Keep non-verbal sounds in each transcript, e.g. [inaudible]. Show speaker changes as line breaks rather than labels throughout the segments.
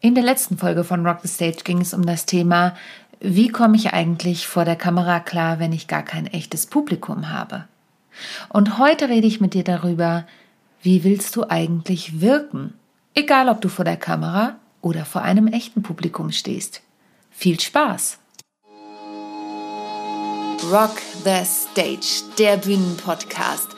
In der letzten Folge von Rock the Stage ging es um das Thema, wie komme ich eigentlich vor der Kamera klar, wenn ich gar kein echtes Publikum habe? Und heute rede ich mit dir darüber, wie willst du eigentlich wirken? Egal, ob du vor der Kamera oder vor einem echten Publikum stehst. Viel Spaß! Rock the Stage, der Bühnenpodcast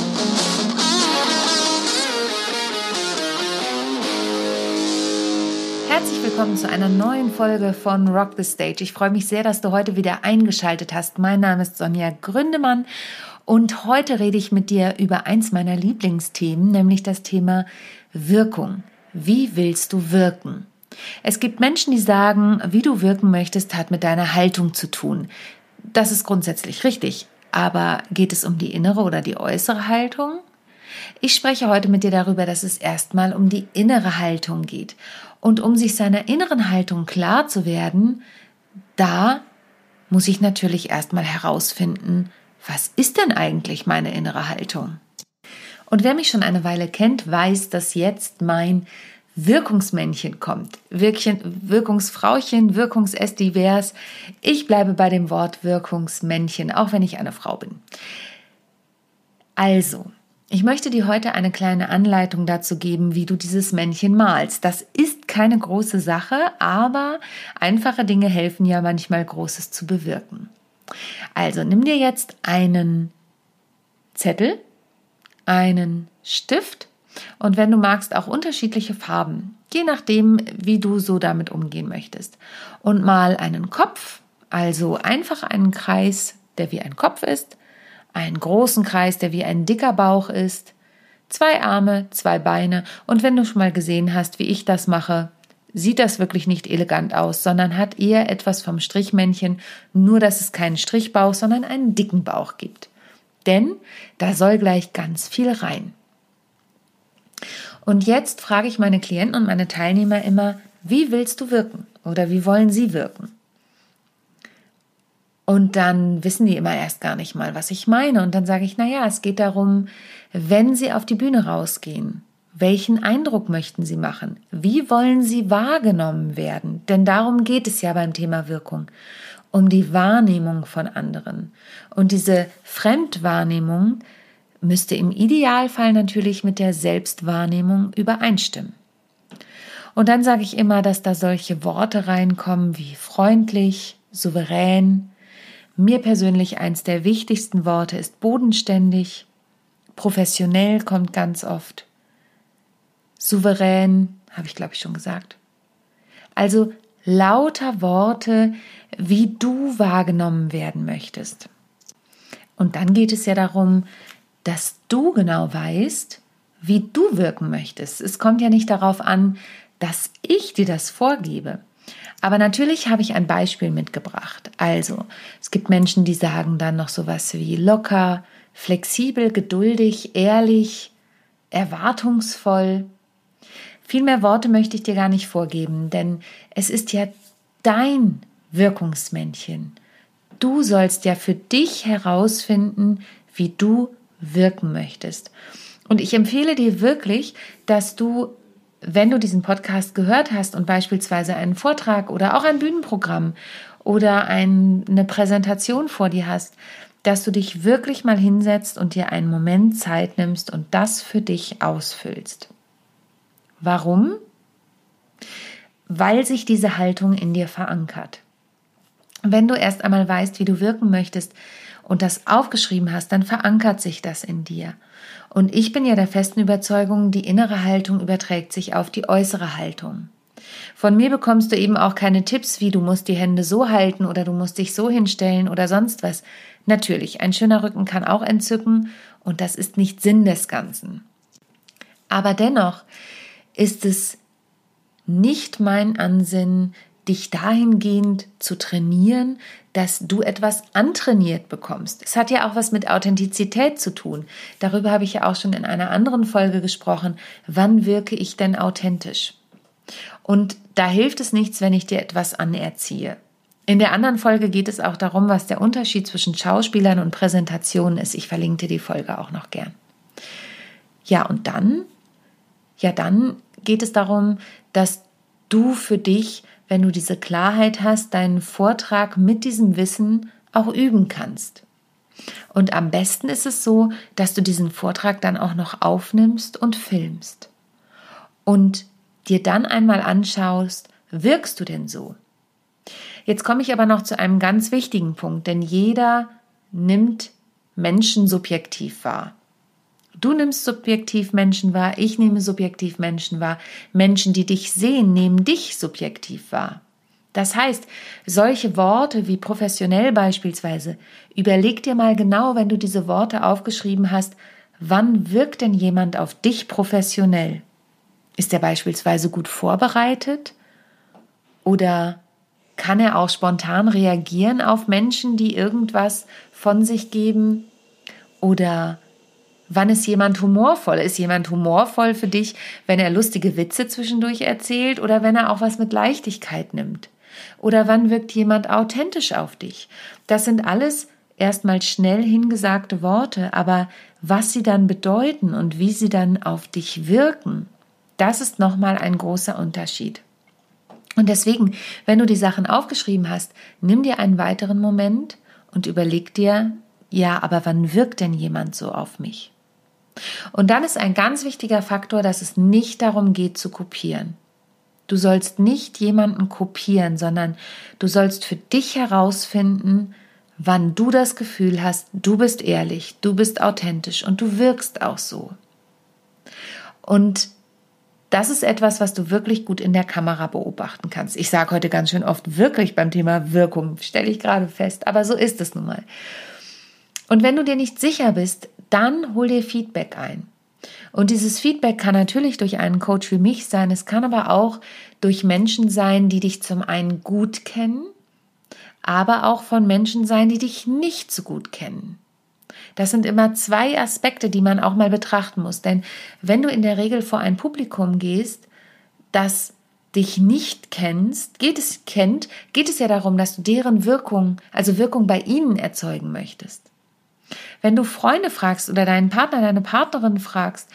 Herzlich willkommen zu einer neuen Folge von Rock the Stage. Ich freue mich sehr, dass du heute wieder eingeschaltet hast. Mein Name ist Sonja Gründemann und heute rede ich mit dir über eins meiner Lieblingsthemen, nämlich das Thema Wirkung. Wie willst du wirken? Es gibt Menschen, die sagen, wie du wirken möchtest, hat mit deiner Haltung zu tun. Das ist grundsätzlich richtig. Aber geht es um die innere oder die äußere Haltung? Ich spreche heute mit dir darüber, dass es erstmal um die innere Haltung geht. Und um sich seiner inneren Haltung klar zu werden, da muss ich natürlich erstmal herausfinden, was ist denn eigentlich meine innere Haltung? Und wer mich schon eine Weile kennt, weiß, dass jetzt mein Wirkungsmännchen kommt. Wirkchen, Wirkungsfrauchen, Wirkungsestivers. Ich bleibe bei dem Wort Wirkungsmännchen, auch wenn ich eine Frau bin. Also, ich möchte dir heute eine kleine Anleitung dazu geben, wie du dieses Männchen malst. Das ist keine große Sache, aber einfache Dinge helfen ja manchmal Großes zu bewirken. Also nimm dir jetzt einen Zettel, einen Stift und wenn du magst auch unterschiedliche Farben, je nachdem, wie du so damit umgehen möchtest. Und mal einen Kopf, also einfach einen Kreis, der wie ein Kopf ist, einen großen Kreis, der wie ein dicker Bauch ist, zwei Arme, zwei Beine und wenn du schon mal gesehen hast, wie ich das mache, sieht das wirklich nicht elegant aus, sondern hat eher etwas vom Strichmännchen, nur dass es keinen Strichbauch, sondern einen dicken Bauch gibt. Denn da soll gleich ganz viel rein. Und jetzt frage ich meine Klienten und meine Teilnehmer immer, wie willst du wirken oder wie wollen sie wirken? Und dann wissen die immer erst gar nicht mal, was ich meine. Und dann sage ich, na ja, es geht darum, wenn Sie auf die Bühne rausgehen, welchen Eindruck möchten Sie machen? Wie wollen Sie wahrgenommen werden? Denn darum geht es ja beim Thema Wirkung. Um die Wahrnehmung von anderen. Und diese Fremdwahrnehmung müsste im Idealfall natürlich mit der Selbstwahrnehmung übereinstimmen. Und dann sage ich immer, dass da solche Worte reinkommen wie freundlich, souverän, mir persönlich eins der wichtigsten Worte ist bodenständig, professionell kommt ganz oft, souverän, habe ich glaube ich schon gesagt. Also lauter Worte, wie du wahrgenommen werden möchtest. Und dann geht es ja darum, dass du genau weißt, wie du wirken möchtest. Es kommt ja nicht darauf an, dass ich dir das vorgebe. Aber natürlich habe ich ein Beispiel mitgebracht. Also, es gibt Menschen, die sagen dann noch sowas wie locker, flexibel, geduldig, ehrlich, erwartungsvoll. Viel mehr Worte möchte ich dir gar nicht vorgeben, denn es ist ja dein Wirkungsmännchen. Du sollst ja für dich herausfinden, wie du wirken möchtest. Und ich empfehle dir wirklich, dass du wenn du diesen Podcast gehört hast und beispielsweise einen Vortrag oder auch ein Bühnenprogramm oder ein, eine Präsentation vor dir hast, dass du dich wirklich mal hinsetzt und dir einen Moment Zeit nimmst und das für dich ausfüllst. Warum? Weil sich diese Haltung in dir verankert. Wenn du erst einmal weißt, wie du wirken möchtest und das aufgeschrieben hast, dann verankert sich das in dir. Und ich bin ja der festen Überzeugung, die innere Haltung überträgt sich auf die äußere Haltung. Von mir bekommst du eben auch keine Tipps, wie du musst die Hände so halten oder du musst dich so hinstellen oder sonst was. Natürlich, ein schöner Rücken kann auch entzücken und das ist nicht Sinn des Ganzen. Aber dennoch ist es nicht mein Ansinnen, dich dahingehend zu trainieren, dass du etwas antrainiert bekommst. Es hat ja auch was mit Authentizität zu tun. Darüber habe ich ja auch schon in einer anderen Folge gesprochen. Wann wirke ich denn authentisch? Und da hilft es nichts, wenn ich dir etwas anerziehe. In der anderen Folge geht es auch darum, was der Unterschied zwischen Schauspielern und Präsentationen ist. Ich verlinke dir die Folge auch noch gern. Ja, und dann, ja, dann geht es darum, dass du für dich, wenn du diese Klarheit hast, deinen Vortrag mit diesem Wissen auch üben kannst. Und am besten ist es so, dass du diesen Vortrag dann auch noch aufnimmst und filmst. Und dir dann einmal anschaust, wirkst du denn so? Jetzt komme ich aber noch zu einem ganz wichtigen Punkt, denn jeder nimmt Menschen subjektiv wahr. Du nimmst subjektiv Menschen wahr, ich nehme subjektiv Menschen wahr. Menschen, die dich sehen, nehmen dich subjektiv wahr. Das heißt, solche Worte wie professionell beispielsweise, überleg dir mal genau, wenn du diese Worte aufgeschrieben hast, wann wirkt denn jemand auf dich professionell? Ist er beispielsweise gut vorbereitet? Oder kann er auch spontan reagieren auf Menschen, die irgendwas von sich geben? Oder wann ist jemand humorvoll? Ist jemand humorvoll für dich, wenn er lustige Witze zwischendurch erzählt oder wenn er auch was mit Leichtigkeit nimmt? Oder wann wirkt jemand authentisch auf dich? Das sind alles erstmal schnell hingesagte Worte, aber was sie dann bedeuten und wie sie dann auf dich wirken, das ist nochmal ein großer Unterschied. Und deswegen, wenn du die Sachen aufgeschrieben hast, nimm dir einen weiteren Moment und überleg dir, ja, aber wann wirkt denn jemand so auf mich? Und dann ist ein ganz wichtiger Faktor, dass es nicht darum geht zu kopieren. Du sollst nicht jemanden kopieren, sondern du sollst für dich herausfinden, wann du das Gefühl hast, du bist ehrlich, du bist authentisch und du wirkst auch so. Und das ist etwas, was du wirklich gut in der Kamera beobachten kannst. Ich sage heute ganz schön oft wirklich beim Thema Wirkung, stelle ich gerade fest, aber so ist es nun mal. Und wenn du dir nicht sicher bist, dann hol dir Feedback ein. Und dieses Feedback kann natürlich durch einen Coach wie mich sein, es kann aber auch durch Menschen sein, die dich zum einen gut kennen, aber auch von Menschen sein, die dich nicht so gut kennen. Das sind immer zwei Aspekte, die man auch mal betrachten muss. Denn wenn du in der Regel vor ein Publikum gehst, das dich nicht kennst, geht es kennt, geht es ja darum, dass du deren Wirkung, also Wirkung bei ihnen erzeugen möchtest. Wenn du Freunde fragst oder deinen Partner, deine Partnerin fragst,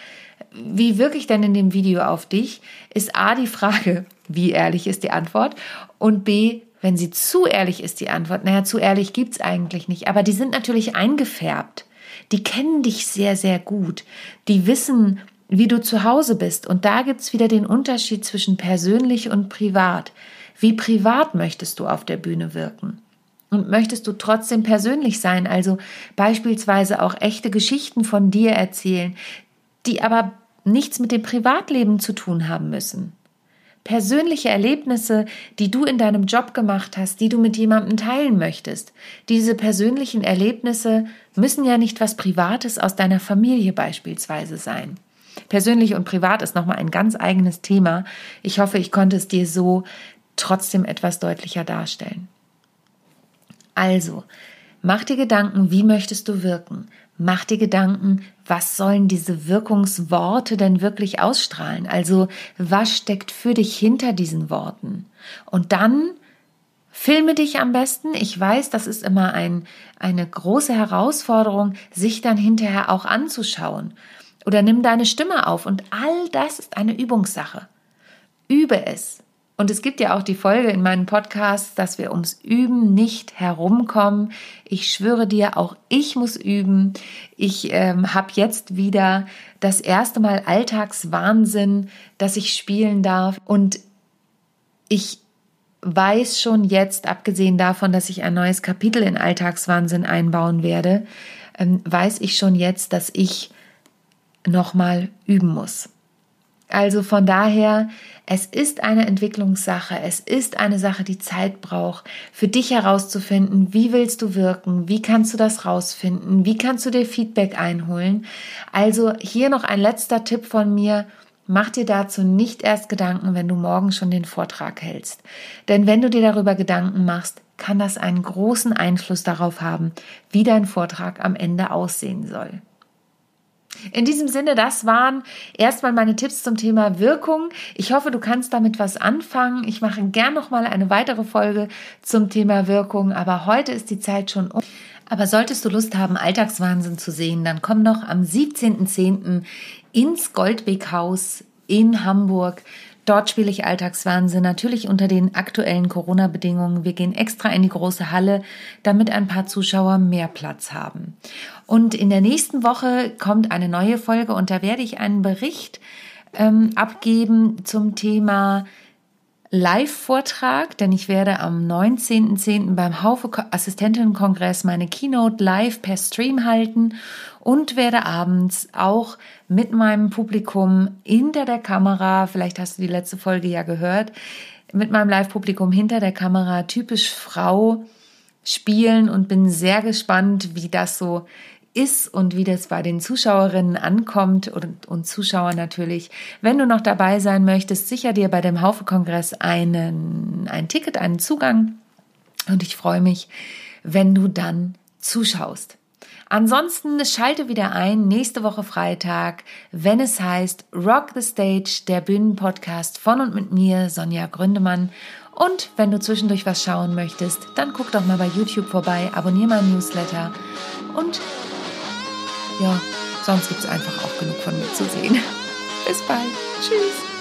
wie wirke ich denn in dem Video auf dich, ist A die Frage, wie ehrlich ist die Antwort und B, wenn sie zu ehrlich ist, die Antwort, naja, zu ehrlich gibt es eigentlich nicht, aber die sind natürlich eingefärbt. Die kennen dich sehr, sehr gut. Die wissen, wie du zu Hause bist. Und da gibt es wieder den Unterschied zwischen persönlich und privat. Wie privat möchtest du auf der Bühne wirken? Und möchtest du trotzdem persönlich sein, also beispielsweise auch echte Geschichten von dir erzählen, die aber nichts mit dem Privatleben zu tun haben müssen? persönliche Erlebnisse, die du in deinem Job gemacht hast, die du mit jemandem teilen möchtest. Diese persönlichen Erlebnisse müssen ja nicht was Privates aus deiner Familie beispielsweise sein. Persönlich und privat ist nochmal ein ganz eigenes Thema. Ich hoffe, ich konnte es dir so trotzdem etwas deutlicher darstellen. Also, mach dir Gedanken, wie möchtest du wirken? Mach dir Gedanken, was sollen diese Wirkungsworte denn wirklich ausstrahlen? Also, was steckt für dich hinter diesen Worten? Und dann filme dich am besten. Ich weiß, das ist immer ein, eine große Herausforderung, sich dann hinterher auch anzuschauen. Oder nimm deine Stimme auf und all das ist eine Übungssache. Übe es. Und es gibt ja auch die Folge in meinem Podcast, dass wir ums Üben nicht herumkommen. Ich schwöre dir, auch ich muss üben. Ich ähm, habe jetzt wieder das erste Mal Alltagswahnsinn, dass ich spielen darf. Und ich weiß schon jetzt, abgesehen davon, dass ich ein neues Kapitel in Alltagswahnsinn einbauen werde, ähm, weiß ich schon jetzt, dass ich nochmal üben muss. Also von daher, es ist eine Entwicklungssache, es ist eine Sache, die Zeit braucht, für dich herauszufinden, wie willst du wirken, wie kannst du das rausfinden, wie kannst du dir Feedback einholen. Also hier noch ein letzter Tipp von mir, Mach dir dazu nicht erst Gedanken, wenn du morgen schon den Vortrag hältst. Denn wenn du dir darüber Gedanken machst, kann das einen großen Einfluss darauf haben, wie dein Vortrag am Ende aussehen soll. In diesem Sinne, das waren erstmal meine Tipps zum Thema Wirkung. Ich hoffe, du kannst damit was anfangen. Ich mache gern noch mal eine weitere Folge zum Thema Wirkung, aber heute ist die Zeit schon um. Aber solltest du Lust haben, Alltagswahnsinn zu sehen, dann komm doch am 17.10. ins Goldweghaus in Hamburg. Dort spiele ich Alltagswahnsinn, natürlich unter den aktuellen Corona-Bedingungen. Wir gehen extra in die große Halle, damit ein paar Zuschauer mehr Platz haben. Und in der nächsten Woche kommt eine neue Folge und da werde ich einen Bericht ähm, abgeben zum Thema Live-Vortrag, denn ich werde am 19.10. beim Haufe Assistentinnenkongress meine Keynote live per Stream halten und werde abends auch mit meinem Publikum hinter der Kamera, vielleicht hast du die letzte Folge ja gehört, mit meinem Live-Publikum hinter der Kamera typisch Frau spielen und bin sehr gespannt, wie das so ist und wie das bei den Zuschauerinnen ankommt und, und Zuschauern natürlich. Wenn du noch dabei sein möchtest, sicher dir bei dem Haufe-Kongress einen, ein Ticket, einen Zugang. Und ich freue mich, wenn du dann zuschaust. Ansonsten schalte wieder ein nächste Woche Freitag, wenn es heißt Rock the Stage, der Bühnenpodcast von und mit mir, Sonja Gründemann. Und wenn du zwischendurch was schauen möchtest, dann guck doch mal bei YouTube vorbei, abonniere meinen Newsletter und ja, sonst gibt es einfach auch genug von mir zu sehen. [laughs] Bis bald. Tschüss.